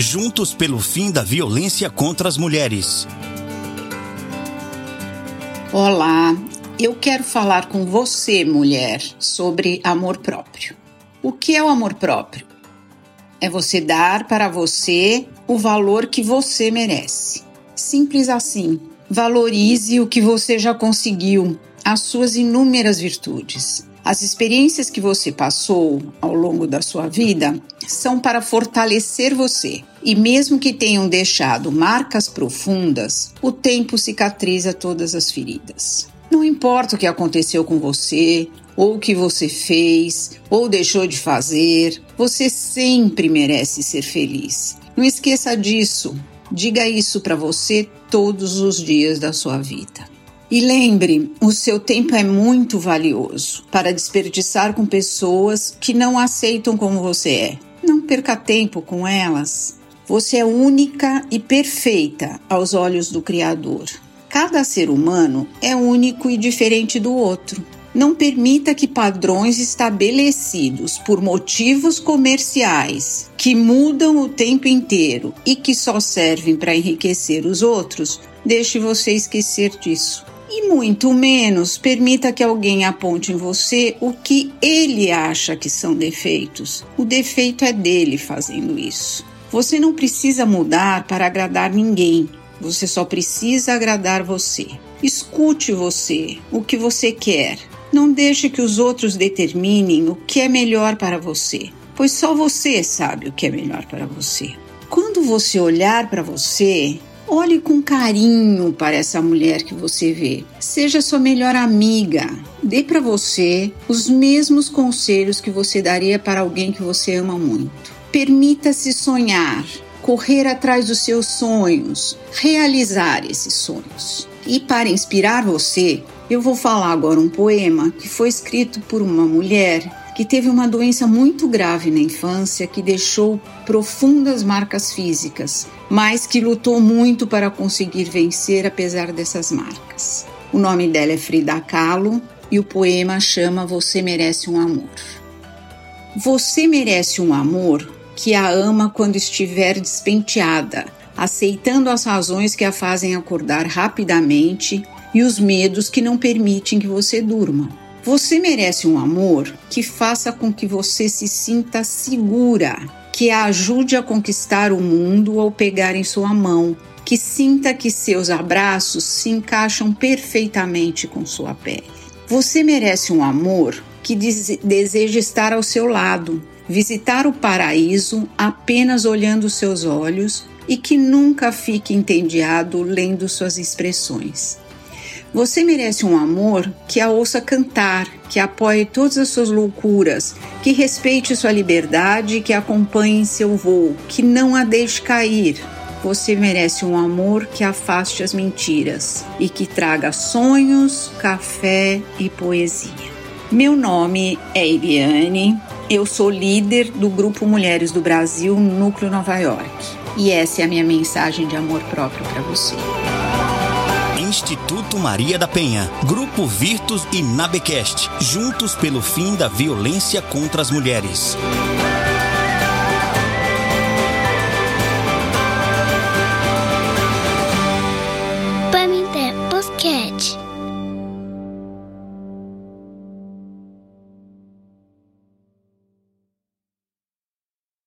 Juntos pelo fim da violência contra as mulheres. Olá, eu quero falar com você, mulher, sobre amor próprio. O que é o amor próprio? É você dar para você o valor que você merece. Simples assim. Valorize o que você já conseguiu, as suas inúmeras virtudes. As experiências que você passou ao longo da sua vida são para fortalecer você. E mesmo que tenham deixado marcas profundas, o tempo cicatriza todas as feridas. Não importa o que aconteceu com você, ou o que você fez, ou deixou de fazer, você sempre merece ser feliz. Não esqueça disso. Diga isso para você todos os dias da sua vida. E lembre, o seu tempo é muito valioso para desperdiçar com pessoas que não aceitam como você é. Não perca tempo com elas. Você é única e perfeita aos olhos do Criador. Cada ser humano é único e diferente do outro. Não permita que padrões estabelecidos por motivos comerciais, que mudam o tempo inteiro e que só servem para enriquecer os outros, deixe você esquecer disso. E muito menos permita que alguém aponte em você o que ele acha que são defeitos. O defeito é dele fazendo isso. Você não precisa mudar para agradar ninguém. Você só precisa agradar você. Escute você, o que você quer. Não deixe que os outros determinem o que é melhor para você, pois só você sabe o que é melhor para você. Quando você olhar para você, Olhe com carinho para essa mulher que você vê. Seja sua melhor amiga. Dê para você os mesmos conselhos que você daria para alguém que você ama muito. Permita-se sonhar, correr atrás dos seus sonhos, realizar esses sonhos. E para inspirar você, eu vou falar agora um poema que foi escrito por uma mulher que teve uma doença muito grave na infância que deixou profundas marcas físicas, mas que lutou muito para conseguir vencer apesar dessas marcas. O nome dela é Frida Kahlo e o poema chama Você Merece um Amor. Você merece um amor que a ama quando estiver despenteada, aceitando as razões que a fazem acordar rapidamente e os medos que não permitem que você durma. Você merece um amor que faça com que você se sinta segura, que a ajude a conquistar o mundo ao pegar em sua mão, que sinta que seus abraços se encaixam perfeitamente com sua pele. Você merece um amor que deseja estar ao seu lado, visitar o paraíso apenas olhando seus olhos e que nunca fique entediado lendo suas expressões. Você merece um amor que a ouça cantar, que apoie todas as suas loucuras, que respeite sua liberdade, que acompanhe seu voo, que não a deixe cair. Você merece um amor que afaste as mentiras e que traga sonhos, café e poesia. Meu nome é Eliane, eu sou líder do Grupo Mulheres do Brasil, Núcleo Nova York. E essa é a minha mensagem de amor próprio para você. Instituto Maria da Penha, Grupo Virtus e Nabecast, juntos pelo fim da violência contra as mulheres.